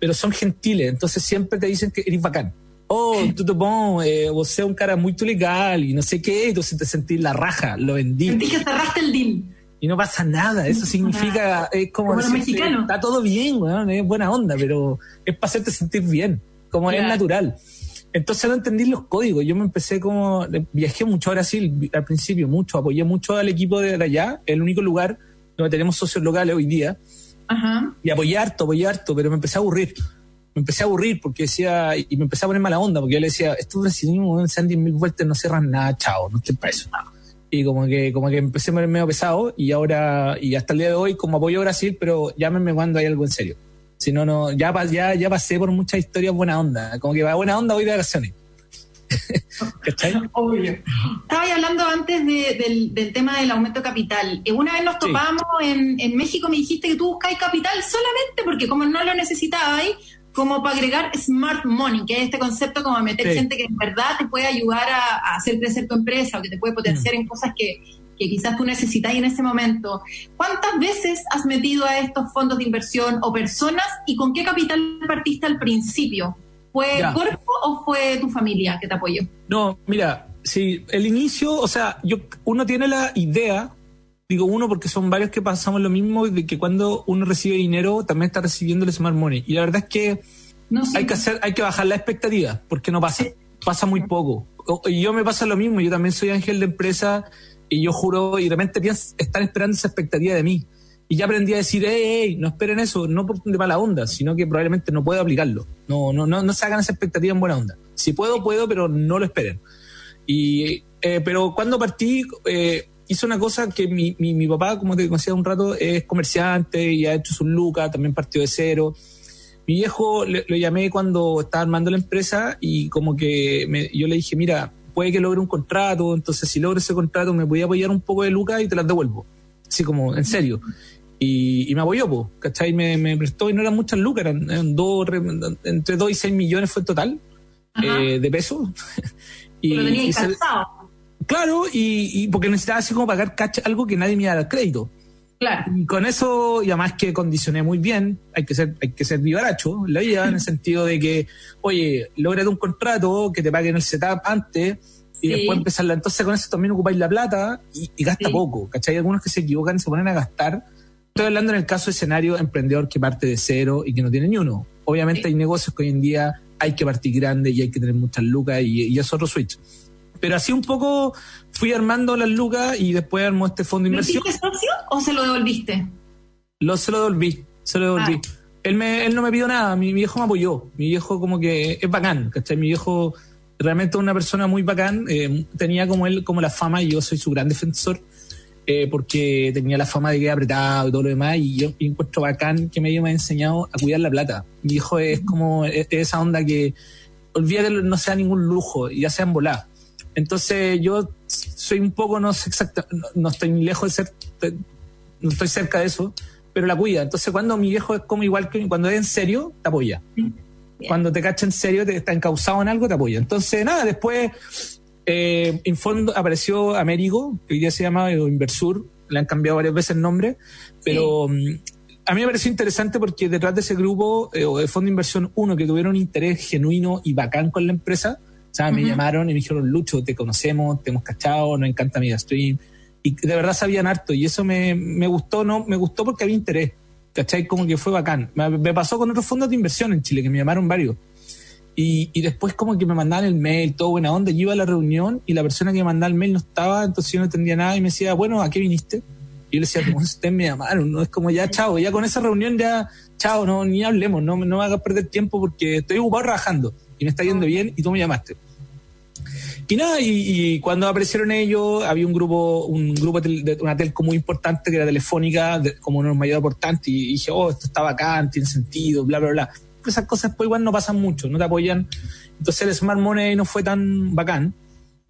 pero son gentiles, entonces siempre te dicen que eres bacán. Oh, tudo bom, eh, vos un cara muy legal y no sé qué, entonces te sentís la raja, lo vendí. Sentí que cerraste el deal. Y no pasa nada, eso significa, es como, como está todo bien, es buena onda, pero es para hacerte sentir bien, como es natural. Entonces no entendí los códigos. Yo me empecé como. Viajé mucho a Brasil al principio, mucho. Apoyé mucho al equipo de allá, el único lugar donde tenemos socios locales hoy día. Y apoyé harto, apoyé harto, pero me empecé a aburrir. Me empecé a aburrir porque decía, y me empecé a poner mala onda, porque yo le decía, estos brasileños se dan 10.000 vueltas, no cierran nada, chao, no estoy para eso. Y como que, como que empecé a poner medio pesado y ahora, y hasta el día de hoy, como apoyo a Brasil, pero llámenme cuando hay algo en serio. Si no, no, ya, ya, ya pasé por muchas historias buena onda. Como que va buena onda hoy de vacaciones. Obvio. Estaba hablando antes del, tema del aumento de capital. Eh, una vez nos topamos en, México, me dijiste que tú buscáis capital solamente porque como no lo necesitabais, como para agregar smart money, que es este concepto como meter gente que en verdad te puede ayudar a, hacer crecer tu empresa o que te puede potenciar mm. en cosas que, que quizás tú necesitas en ese momento. ¿Cuántas veces has metido a estos fondos de inversión o personas y con qué capital partiste al principio? ¿Fue cuerpo o fue tu familia que te apoyó? No, mira, sí, el inicio, o sea, yo uno tiene la idea, digo uno porque son varios que pasamos lo mismo, de que cuando uno recibe dinero también está recibiendo el smart money. Y la verdad es que hay que hacer, hay que bajar la expectativa, porque no pasa, pasa muy poco. Y yo me pasa lo mismo, yo también soy ángel de empresa y yo juro, y realmente están esperando esa expectativa de mí y ya aprendí a decir, hey, no esperen eso, no por de mala onda, sino que probablemente no puedo aplicarlo. No, no, no, no se hagan esa expectativa en buena onda. Si puedo, puedo, pero no lo esperen. Y, eh, pero cuando partí, eh, hice una cosa que mi, mi, mi, papá, como te decía un rato, es comerciante y ha hecho su lucas, también partió de cero. Mi viejo lo llamé cuando estaba armando la empresa y como que me, yo le dije, mira, puede que logre un contrato, entonces si logro ese contrato me voy a apoyar un poco de lucas y te las devuelvo. Así como, en serio. Y, me apoyó, pues, ¿cachai? Me, me, prestó y no eran muchas lucas, eran, dos, entre 2 y 6 millones fue el total eh, de pesos. y, Pero tenía Claro, y, porque necesitaba así como pagar algo que nadie me iba a dar crédito. Claro. Y con eso, y además que condicioné muy bien, hay que ser, hay que ser vivaracho la vida, en el sentido de que, oye, lograte un contrato que te paguen el setup antes y después empezarla. Entonces con eso también ocupáis la plata y, gasta poco, ¿cachai? Hay algunos que se equivocan y se ponen a gastar Estoy hablando en el caso de escenario emprendedor que parte de cero y que no tiene ni uno. Obviamente hay negocios que hoy en día hay que partir grande y hay que tener muchas lucas y, es otro switch. Pero así un poco fui armando las lucas y después armó este fondo de inversión. ¿Lo socio o se lo devolviste? Lo, se lo devolví, se lo devolví. Ah. Él, me, él no me pidió nada, mi, viejo me apoyó. Mi viejo como que es bacán, ¿cachai? Mi viejo realmente una persona muy bacán, eh, tenía como él, como la fama, y yo soy su gran defensor, eh, porque tenía la fama de que era apretado y todo lo demás, y yo encuentro bacán que medio me ha enseñado a cuidar la plata. Mi hijo es como es esa onda que olvídate no sea ningún lujo, y ya sean volar. Entonces yo soy un poco, no sé exacta, no, estoy ni lejos de ser, no estoy cerca de eso, pero la cuida. Entonces cuando mi viejo es como igual que cuando es en serio, te apoya. Cuando te cacha en serio, te está encausado en algo, te apoya. Entonces nada, después eh, en fondo apareció Américo, que hoy día se llama Inversur, le han cambiado varias veces el nombre, pero mm, a mí me pareció interesante porque detrás de ese grupo, eh, o de Fondo de Inversión 1, que tuvieron un interés genuino y bacán con la empresa, o sea, me llamaron y me dijeron, Lucho, te conocemos, te hemos cachado, nos encanta stream Y de verdad sabían harto y eso me, me gustó, no, me gustó porque había interés. ¿Cachai? Como que fue bacán. Me, pasó con otros fondos de inversión en Chile, que me llamaron varios. Y, y, después como que me mandaban el mail, todo buena onda. Yo iba a la reunión y la persona que me mandaba el mail no estaba, entonces yo no entendía nada y me decía, bueno, ¿a qué viniste? Y yo le decía, como ustedes me llamaron, ¿no? Es como ya, chao, ya con esa reunión ya, chao, no, ni hablemos, no, no me hagas perder tiempo porque estoy ocupado trabajando y me está yendo bien y tú me llamaste. Y nada, y, cuando aparecieron ellos, había un grupo, un grupo de una telco muy importante que era telefónica, como uno de los mayores aportantes, y dije, oh, esto está bacán, tiene sentido, bla, bla, bla. Pero esas cosas pues igual no pasan mucho, no te apoyan. Entonces el Smart Money no fue tan bacán,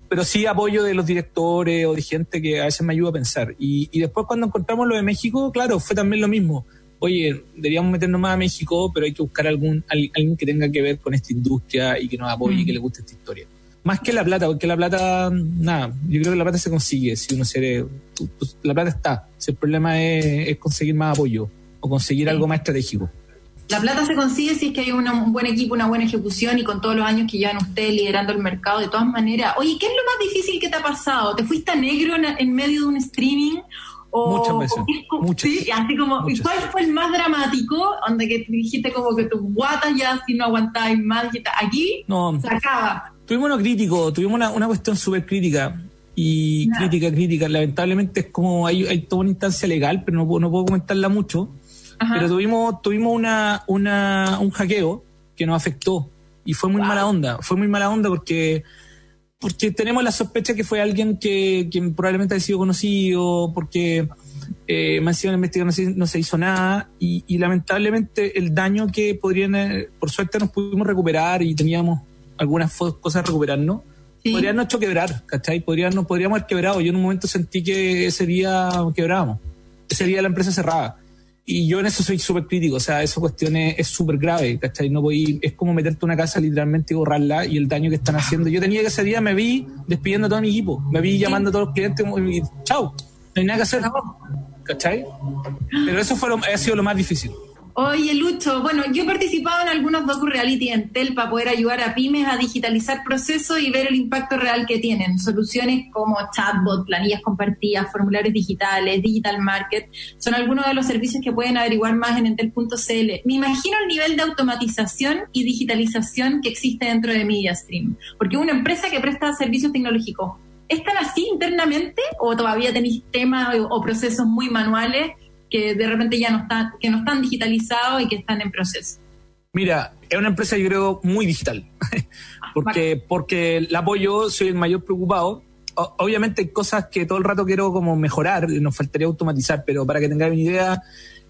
pero sí apoyo de los directores o de gente que a veces me ayuda a pensar. Y, y después cuando encontramos lo de México, claro, fue también lo mismo oye, deberíamos meternos más a México, pero hay que buscar algún alguien que tenga que ver con esta industria y que nos apoye y que le guste esta historia. Más que la plata, porque la plata, nada, yo creo que la plata se consigue si uno se... Pues, la plata está, si el problema es, conseguir más apoyo o conseguir algo más estratégico. La plata se consigue si es que hay un buen equipo, una buena ejecución y con todos los años que llevan ustedes liderando el mercado de todas maneras. Oye, ¿qué es lo más difícil que te ha pasado? ¿Te fuiste a negro en, medio de un streaming? O, muchas veces. muchas, sí, así como, ¿y cuál fue el más dramático? Donde que dijiste como que tus guatas ya si no aguantabas más, aquí no. se acaba tuvimos uno crítico, tuvimos una, una cuestión súper crítica. Y crítica, crítica. Lamentablemente es como hay, hay toda una instancia legal, pero no, no puedo comentarla mucho. Pero tuvimos, tuvimos una, una, un hackeo que nos afectó. Y fue muy mala onda. Fue muy mala onda porque, porque tenemos la sospecha que fue alguien que, que probablemente ha sido conocido, porque eh, me han sido investigación no se, hizo nada. Y, y lamentablemente el daño que podrían, eh, por suerte nos pudimos recuperar y teníamos algunas cosas recuperarnos, sí. podrían hecho quebrar, ¿cachai? Podrían, podríamos haber quebrado. Yo en un momento sentí que ese día quebrábamos. Ese día la empresa cerraba. Y yo en eso soy súper crítico, o sea, esa cuestión es súper grave, ¿cachai? No voy, es como meterte una casa literalmente y borrarla y el daño que están haciendo. Yo tenía que ese día me vi despidiendo a todo mi equipo, me vi llamando a todos los clientes y chao, no hay nada que hacer, ¿cachai? Pero eso fue lo, ha sido lo más difícil. Oye, Lucho, bueno, yo he participado en algunos docu-reality en TEL para poder ayudar a pymes a digitalizar procesos y ver el impacto real que tienen. Soluciones como chatbot, planillas compartidas, formularios digitales, digital market, son algunos de los servicios que pueden averiguar más en entel.cl. Me imagino el nivel de automatización y digitalización que existe dentro de MediaStream, porque una empresa que presta servicios tecnológicos, ¿están así internamente o todavía tenéis temas o procesos muy manuales? Que de repente ya no están, que no están digitalizados y que están en proceso? Mira, es una empresa yo creo muy digital, porque, porque apoyo soy el mayor preocupado. obviamente hay cosas que todo el rato quiero como mejorar, nos faltaría automatizar, pero para que tengáis una idea,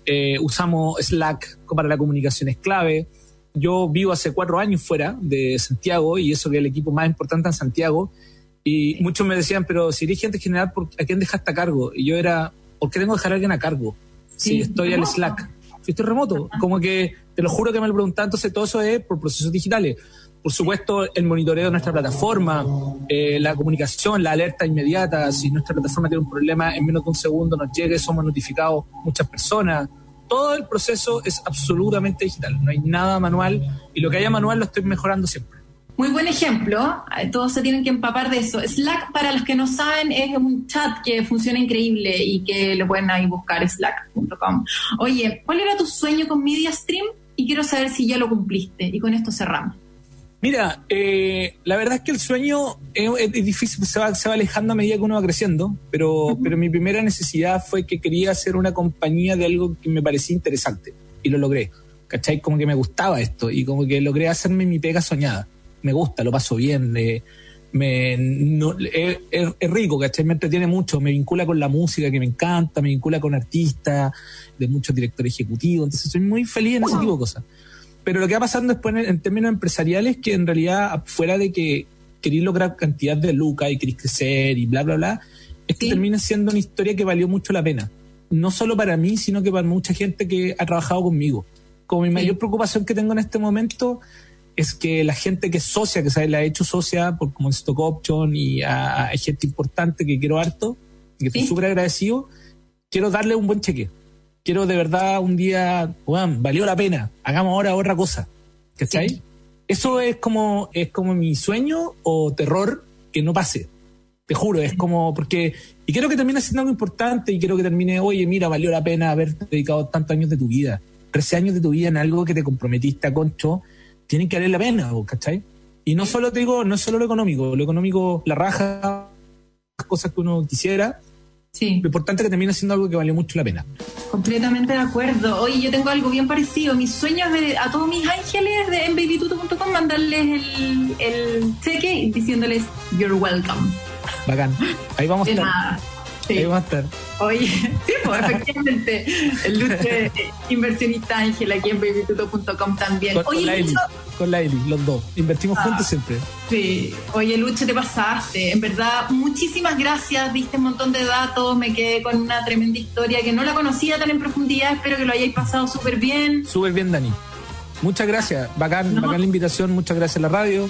eh, usamos Slack para la comunicación es clave. Yo vivo hace cuatro años fuera de Santiago y eso que es el equipo más importante en Santiago. Y muchos me decían, pero si eres gente general, ¿a quién dejaste a cargo? Y yo era, ¿por qué tengo que dejar a alguien a cargo? Si estoy al Slack, si estoy remoto. Como que te lo juro que me lo preguntan, entonces todo eso es por procesos digitales. Por supuesto, el monitoreo de nuestra plataforma, eh, la comunicación, la alerta inmediata. Si nuestra plataforma tiene un problema, en menos de un segundo nos llegue, somos notificados muchas personas. Todo el proceso es absolutamente digital. No hay nada manual y lo que haya manual lo estoy mejorando siempre. Muy buen ejemplo, todos se tienen que empapar de eso. Slack, para los que no saben, es un chat que funciona increíble y que lo pueden ahí buscar, slack.com. Oye, ¿cuál era tu sueño con MediaStream? Y quiero saber si ya lo cumpliste. Y con esto cerramos. Mira, eh, la verdad es que el sueño es, difícil, se va, se va, alejando a medida que uno va creciendo, pero, pero mi primera necesidad fue que quería hacer una compañía de algo que me parecía interesante y lo logré. ¿Cachai? Como que me gustaba esto y como que logré hacerme mi pega soñada me gusta, lo paso bien, eh, me, no, es, es, rico, ¿cachai? Me entretiene mucho, me vincula con la música que me encanta, me vincula con artistas, de muchos directores ejecutivos, entonces soy muy feliz en ese tipo de cosas. Pero lo que va pasando después en, en términos empresariales, que en realidad, fuera de que queréis lograr cantidad de lucas y queréis crecer y bla, bla, bla, es que termina siendo una historia que valió mucho la pena. No solo para mí, sino que para mucha gente que ha trabajado conmigo. Como mi mayor preocupación que tengo en este momento es que la gente que es socia, que se la ha hecho socia por como stock option y hay gente importante que quiero harto, que estoy súper agradecido, quiero darle un buen cheque. Quiero de verdad un día, bueno, valió la pena, hagamos ahora otra cosa. ¿Cachai? Eso es como, es como mi sueño o terror que no pase. Te juro, es como porque. Y quiero que termine siendo algo importante y quiero que termine, oye, mira, valió la pena haber dedicado tantos años de tu vida, 13 años de tu vida en algo que te comprometiste a concho, tienen que valer la pena, ¿cachai? Y no solo te digo, no es solo lo económico, lo económico, la raja, las cosas que uno quisiera. Sí. Lo importante es que termine siendo algo que valió mucho la pena. Completamente de acuerdo. Oye, yo tengo algo bien parecido. Mis sueños de, a todos mis ángeles de en babytuto.com mandarles el, el cheque diciéndoles you're welcome. Bacán. Ahí vamos a estar. Ahí vamos a estar. Oye, sí, pues efectivamente. El Luche inversionista Ángel aquí en babytuto.com también. Oye, Laili, con Laili, los dos. Invertimos ah, juntos siempre. Sí. Oye, Luche, te pasaste. En verdad, muchísimas gracias. Diste un montón de datos. Me quedé con una tremenda historia que no la conocía tan en profundidad. Espero que lo hayáis pasado súper bien. Súper bien, Dani. Muchas gracias. Bacán, bacán la invitación. Muchas gracias a la radio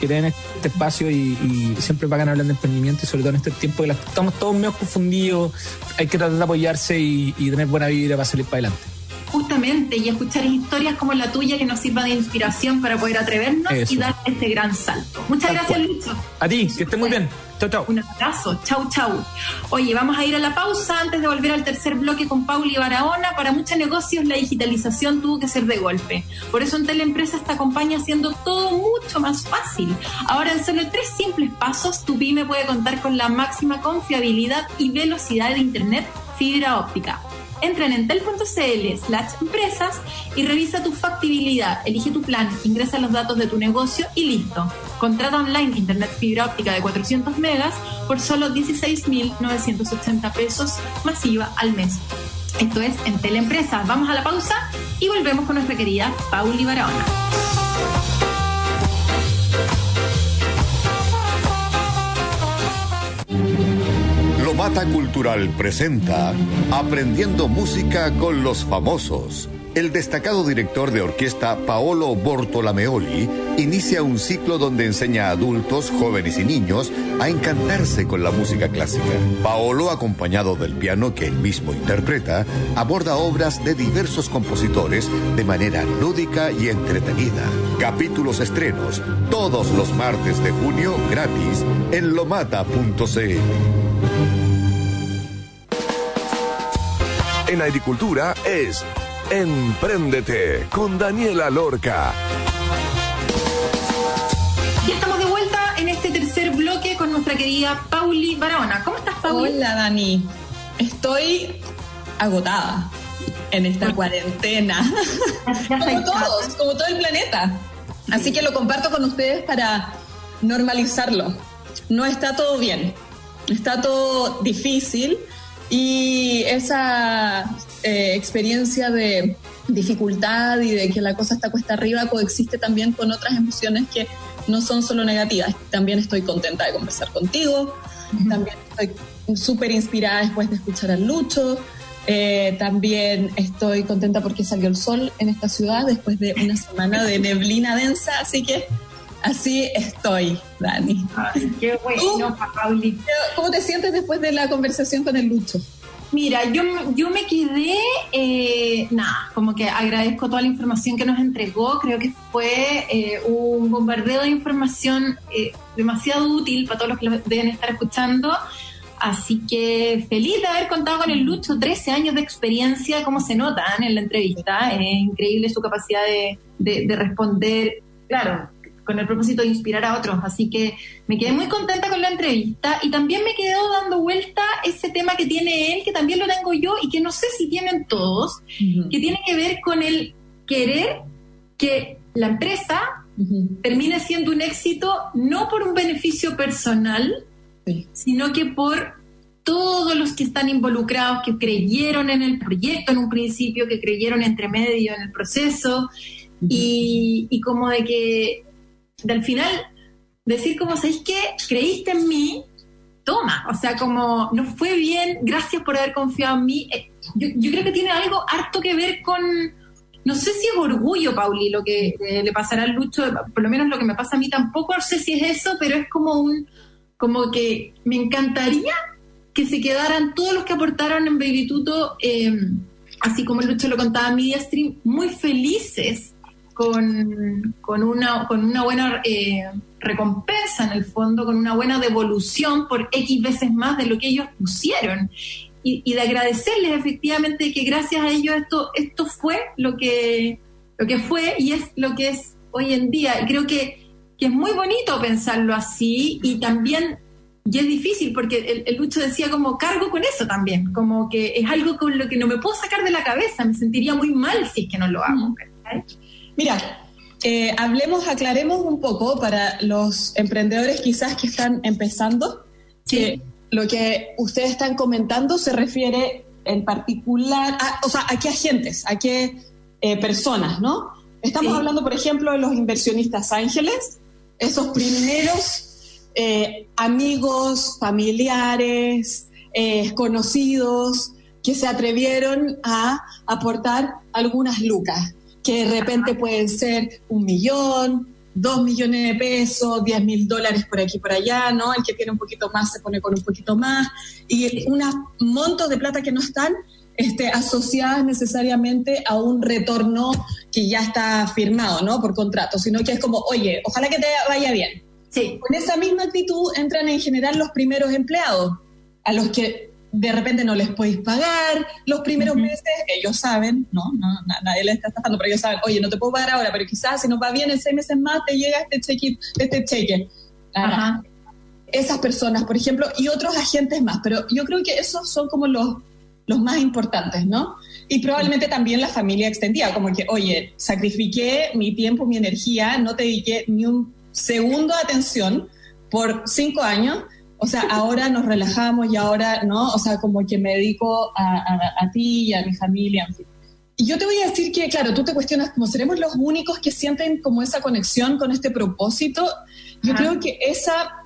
que den este espacio y, siempre van hablando de emprendimiento y sobre todo en este tiempo que estamos todos medio confundidos, hay que tratar de apoyarse y, tener buena vida para salir para adelante. Justamente, y escuchar historias como la tuya que nos sirva de inspiración para poder atrevernos y dar este gran salto. Muchas gracias, Lucho. A ti, que estés muy bien. Un abrazo. Chau, chau. Oye, vamos a ir a la pausa antes de volver al tercer bloque con Pauli Barahona. Para muchos negocios la digitalización tuvo que ser de golpe. Por eso en Teleempresas te acompaña haciendo todo mucho más fácil. Ahora en solo tres simples pasos tu pyme puede contar con la máxima confiabilidad y velocidad de Internet fibra óptica Entra en entel.cl slash empresas y revisa tu factibilidad, elige tu plan, ingresa los datos de tu negocio y listo. Contrata online internet fibra óptica de 400 megas por solo 16.980 pesos masiva al mes. Esto es Entel Empresas. Vamos a la pausa y volvemos con nuestra querida Pauli Barahona. Mata Cultural presenta Aprendiendo Música con los Famosos. El destacado director de orquesta Paolo Bortolameoli inicia un ciclo donde enseña a adultos, jóvenes y niños a encantarse con la música clásica. Paolo, acompañado del piano que él mismo interpreta, aborda obras de diversos compositores de manera lúdica y entretenida. Capítulos estrenos todos los martes de junio gratis en lomata.cl. en agricultura es Empréndete con Daniela Lorca. Ya estamos de vuelta en este tercer bloque con nuestra querida Pauli Barahona. ¿Cómo estás, Pauli? Hola, Dani. Estoy agotada en esta cuarentena. como todos, como todo el planeta. Así que lo comparto con ustedes para normalizarlo. No está todo bien. Está todo difícil y esa eh, experiencia de dificultad y de que la cosa está cuesta arriba coexiste también con otras emociones que no son solo negativas. También estoy contenta de conversar contigo, también estoy súper inspirada después de escuchar a Lucho, eh, también estoy contenta porque salió el sol en esta ciudad después de una semana de neblina densa, así que Así estoy, Dani. qué bueno, Pauli. ¿Cómo te sientes después de la conversación con el Lucho? Mira, yo, yo me quedé, eh, nada, como que agradezco toda la información que nos entregó. Creo que fue eh, un bombardeo de información eh, demasiado útil para todos los que lo deben estar escuchando. Así que feliz de haber contado con el Lucho, 13 años de experiencia, como se nota en la entrevista. Es increíble su capacidad de, de responder, claro, con el propósito de inspirar a otros. Así que me quedé muy contenta con la entrevista y también me quedó dando vuelta ese tema que tiene él, que también lo tengo yo y que no sé si tienen todos, que tiene que ver con el querer que la empresa termine siendo un éxito no por un beneficio personal, sino que por todos los que están involucrados, que creyeron en el proyecto en un principio, que creyeron entre medio en el proceso, y, y, como de que, al final, decir como, ¿sabéis qué? Creíste en mí, toma, o sea, como, no fue bien, gracias por haber confiado en mí. Eh, yo, creo que tiene algo harto que ver con, no sé si es orgullo, Pauli, lo que eh, le pasará al Lucho, por lo menos lo que me pasa a mí tampoco, no sé si es eso, pero es como un, como que me encantaría que se quedaran todos los que aportaron en Baby Tuto, em, así como el Lucho lo contaba en Media Stream, muy felices con, con, una, con una buena eh, recompensa en el fondo, con una buena devolución por X veces más de lo que ellos pusieron. Y, y, de agradecerles efectivamente que gracias a ellos esto, esto fue lo que, lo que fue y es lo que es hoy en día. Y creo que, que es muy bonito pensarlo así y también y es difícil porque el, Lucho decía como cargo con eso también, como que es algo con lo que no me puedo sacar de la cabeza, me sentiría muy mal si es que no lo hago. Mira, eh, hablemos, aclaremos un poco para los emprendedores quizás que están empezando, que lo que ustedes están comentando se refiere en particular, a, o sea, a qué agentes, a qué eh, personas, ¿no? Estamos hablando, por ejemplo, de los inversionistas ángeles, esos primeros eh, amigos, familiares, conocidos que se atrevieron a aportar algunas lucas, que de repente pueden ser un millón, dos millones de pesos, diez mil dólares por aquí y por allá, ¿no? El que tiene un poquito más se pone con un poquito más, y unos montos de plata que no están este, asociadas necesariamente a un retorno que ya está firmado, ¿no? Por contrato, sino que es como, oye, ojalá que te vaya bien. Sí. Con esa misma actitud entran en general los primeros empleados, a los que de repente no les podéis pagar los primeros meses, ellos saben, ¿no? nadie les está estafando, pero ellos saben, oye, no te puedo pagar ahora, pero quizás si nos va bien en seis meses más te llega este cheque, este cheque. Esas personas, por ejemplo, y otros agentes más, pero yo creo que esos son como los, los más importantes, ¿no? Y probablemente también la familia extendida, como que, oye, sacrifiqué mi tiempo, mi energía, no te dediqué ni un segundo de atención por cinco años. O sea, ahora nos relajamos y ahora, ¿no? O sea, como que me dedico a, ti y a mi familia, Y yo te voy a decir que, claro, tú te cuestionas como seremos los únicos que sienten como esa conexión con este propósito. Yo creo que esa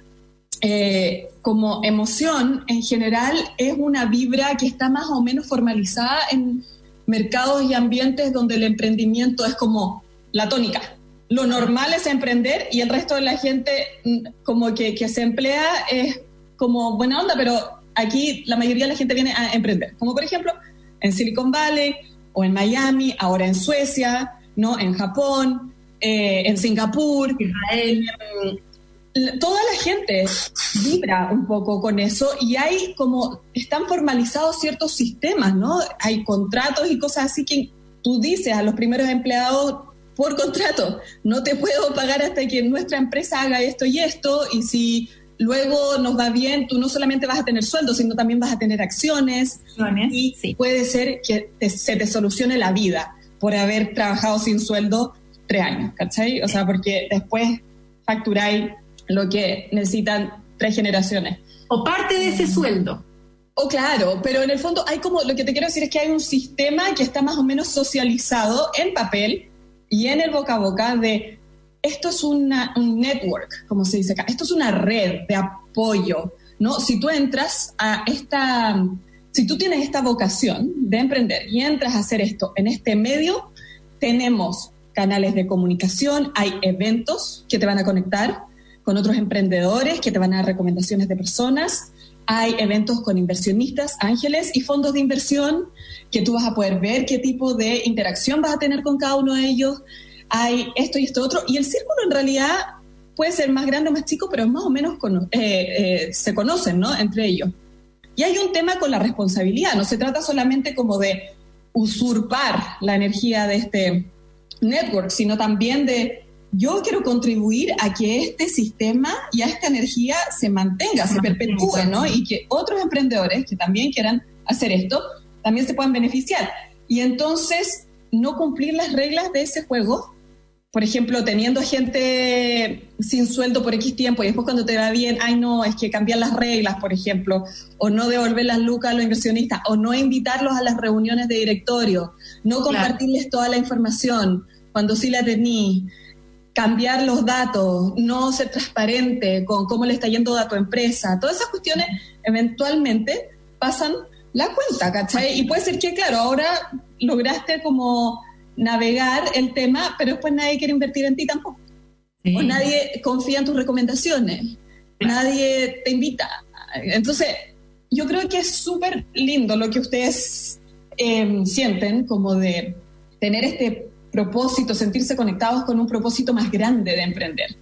eh, como emoción en general es una vibra que está más o menos formalizada en mercados y ambientes donde el emprendimiento es como la tónica, lo normal es emprender y el resto de la gente mm, como que, se emplea es como buena onda, pero aquí la mayoría de la gente viene a emprender. Como por ejemplo en Silicon Valley o en Miami, ahora en Suecia, ¿no? en Japón, eh, en Singapur, Israel. Toda la gente vibra un poco con eso y hay como, están formalizados ciertos sistemas, ¿no? Hay contratos y cosas así que tú dices a los primeros empleados, por contrato. No te puedo pagar hasta que nuestra empresa haga esto y esto, y si luego nos va bien, tú no solamente vas a tener sueldo, sino también vas a tener acciones, y puede ser que se te solucione la vida por haber trabajado sin sueldo tres años, ¿cachai? O sea, porque después facturáis lo que necesitan tres generaciones. O parte de ese sueldo. Oh, claro, pero en el fondo hay como, lo que te quiero decir es que hay un sistema que está más o menos socializado en papel, y en el boca a boca de esto es una, un network, como se dice acá, esto es una red de apoyo, ¿no? Si tú entras a esta, si tú tienes esta vocación de emprender y entras a hacer esto en este medio, tenemos canales de comunicación, hay eventos que te van a conectar con otros emprendedores, que te van a dar recomendaciones de personas, hay eventos con inversionistas, ángeles y fondos de inversión que tú vas a poder ver qué tipo de interacción vas a tener con cada uno de ellos. Hay esto y esto otro. Y el círculo en realidad puede ser más grande o más chico, pero más o menos eh, eh, se conocen, ¿no? Entre ellos. Y hay un tema con la responsabilidad. No se trata solamente como de usurpar la energía de este network, sino también de yo quiero contribuir a que este sistema y a esta energía se mantenga, se perpetúe, ¿no? Y que otros emprendedores que también quieran hacer esto, también se puedan beneficiar. Y entonces, no cumplir las reglas de ese juego por ejemplo, teniendo gente sin sueldo por X tiempo y después cuando te va bien, ay no, es que cambiar las reglas, por ejemplo, o no devolver las lucas a los inversionistas, o no invitarlos a las reuniones de directorio, no compartirles toda la información cuando sí la tení, cambiar los datos, no ser transparente con cómo le está yendo a tu empresa, todas esas cuestiones eventualmente pasan la cuenta, ¿cachai? Y puede ser que, claro, ahora lograste como navegar el tema, pero después nadie quiere invertir en ti tampoco. O nadie confía en tus recomendaciones, nadie te invita. Entonces, yo creo que es súper lindo lo que ustedes em, sienten, como de tener este propósito, sentirse conectados con un propósito más grande de emprender.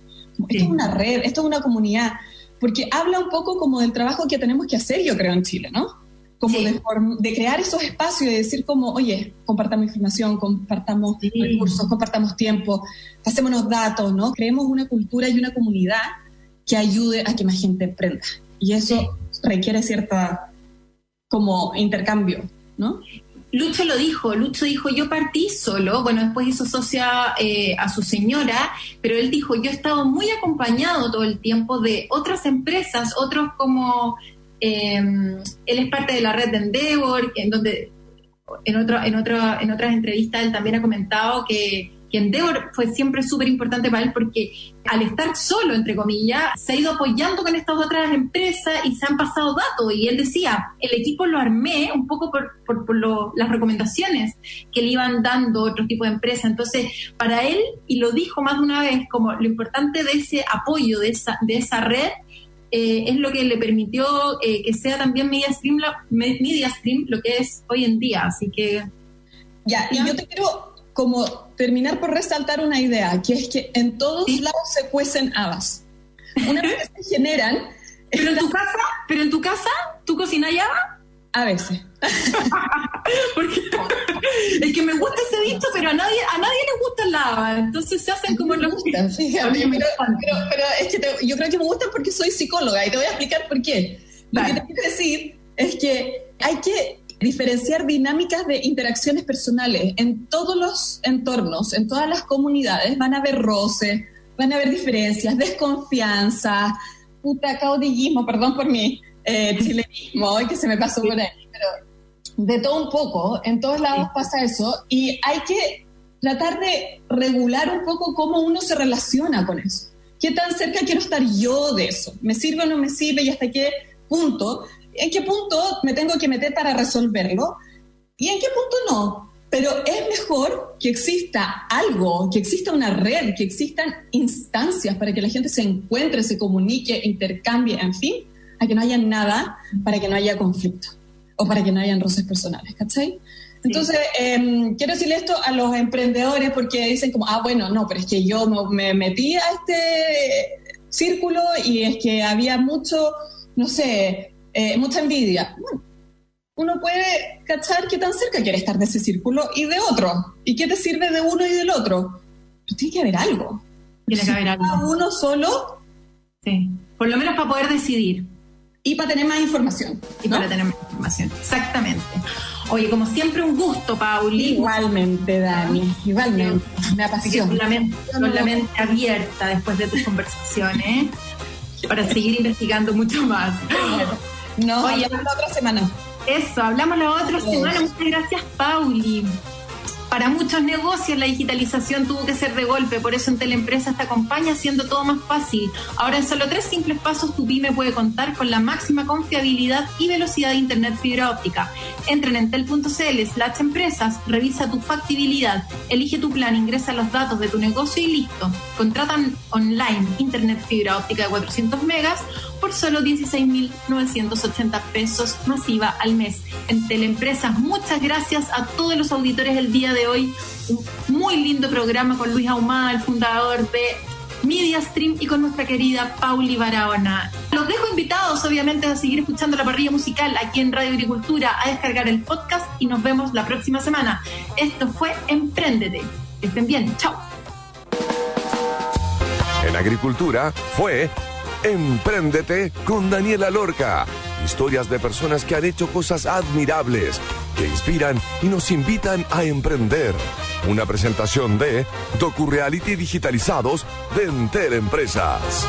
Esto es una red, esto es una comunidad, porque habla un poco como del trabajo que tenemos que hacer, yo creo, en Chile, ¿no? Como de, crear esos espacios y decir como, oye, compartamos información, compartamos recursos, compartamos tiempo, pasémonos datos, ¿no? Creemos una cultura y una comunidad que ayude a que más gente emprenda. Y eso requiere cierta como intercambio, ¿no? Lucho lo dijo, Lucho dijo, yo partí solo, bueno, después hizo socia eh, a su señora, pero él dijo, yo he estado muy acompañado todo el tiempo de otras empresas, otros como eh, él es parte de la red de Endeavor, en donde en, otro, en, otro, en otras entrevistas él también ha comentado que, que Endeavor fue siempre súper importante para él porque al estar solo, entre comillas, se ha ido apoyando con estas otras empresas y se han pasado datos. Y él decía, el equipo lo armé un poco por, por, por las recomendaciones que le iban dando otros tipos de empresas. Entonces, para él, y lo dijo más de una vez, como lo importante de ese apoyo, de esa, de esa red, eh, es lo que le permitió eh, que sea también Media Stream, Media Stream lo que es hoy en día. Así que. Ya, y yo te quiero como terminar por resaltar una idea, que es que en todos lados se cuecen habas. Una vez que se generan. Pero en tu casa, pero en tu casa, ¿tú cocinas habas? A veces. Porque es que me gusta ese dicho, pero a nadie a nadie le gusta el lava. Entonces se hacen como los. Gustan, pero, pero, es que yo creo que me gustan porque soy psicóloga y te voy a explicar por qué. Lo que te quiero decir es que hay que diferenciar dinámicas de interacciones personales en todos los entornos, en todas las comunidades. Van a haber roces, van a haber diferencias, desconfianza, puta caudillismo, perdón por mí eh, chilenismo y que se me pasó por ahí, pero de todo un poco, en todos lados pasa eso y hay que tratar de regular un poco cómo uno se relaciona con eso. ¿Qué tan cerca quiero estar yo de eso? ¿Me sirve o no me sirve y hasta qué punto? ¿En qué punto me tengo que meter para resolverlo? ¿Y en qué punto no? Pero es mejor que exista algo, que exista una red, que existan instancias para que la gente se encuentre, se comunique, intercambie, en fin, a que no haya nada para que no haya conflicto o para que no hayan roces personales, ¿cachai? Entonces, em, quiero decirle esto a los emprendedores porque dicen como, ah, bueno, no, pero es que yo me metí a este círculo y es que había mucho, no sé, eh, mucha envidia. Bueno, uno puede cachar qué tan cerca quiere estar de ese círculo y de otro, y qué te sirve de uno y del otro. Pero tiene que haber algo. Tiene que haber algo. uno solo. Sí, por lo menos para poder decidir y para tener más información. Y para tener más información, exactamente. Oye, como siempre, un gusto, Pauli. Igualmente, Dani, igualmente. Me apasiona. Con la, mente, con la mente abierta después de tus conversaciones para seguir investigando mucho más. No, Oye, hablamos la otra semana. Eso, hablamos la otra semana. Muchas gracias, Pauli. Para muchos negocios la digitalización tuvo que ser de golpe, por eso en Teleempresa te acompaña haciendo todo más fácil. Ahora en solo tres simples pasos tu pyme puede contar con la máxima confiabilidad y velocidad de Internet fibra óptica. Entra en entel.cl slash empresas, revisa tu factibilidad, elige tu plan, ingresa los datos de tu negocio y listo. Contratan online Internet fibra óptica de 400 megas por solo 16.980 pesos masiva al mes. En Teleempresas, muchas gracias a todos los auditores del día de hoy. Un muy lindo programa con Luis Ahumada, el fundador de Media Stream y con nuestra querida Pauli Barahona. Los dejo invitados, obviamente, a seguir escuchando la parrilla musical aquí en Radio Agricultura, a descargar el podcast y nos vemos la próxima semana. Esto fue Emprendete. estén bien. Chao. En Agricultura fue Empréndete con Daniela Lorca. Historias de personas que han hecho cosas admirables, que inspiran y nos invitan a emprender. Una presentación de DocuReality Digitalizados de Enter Empresas.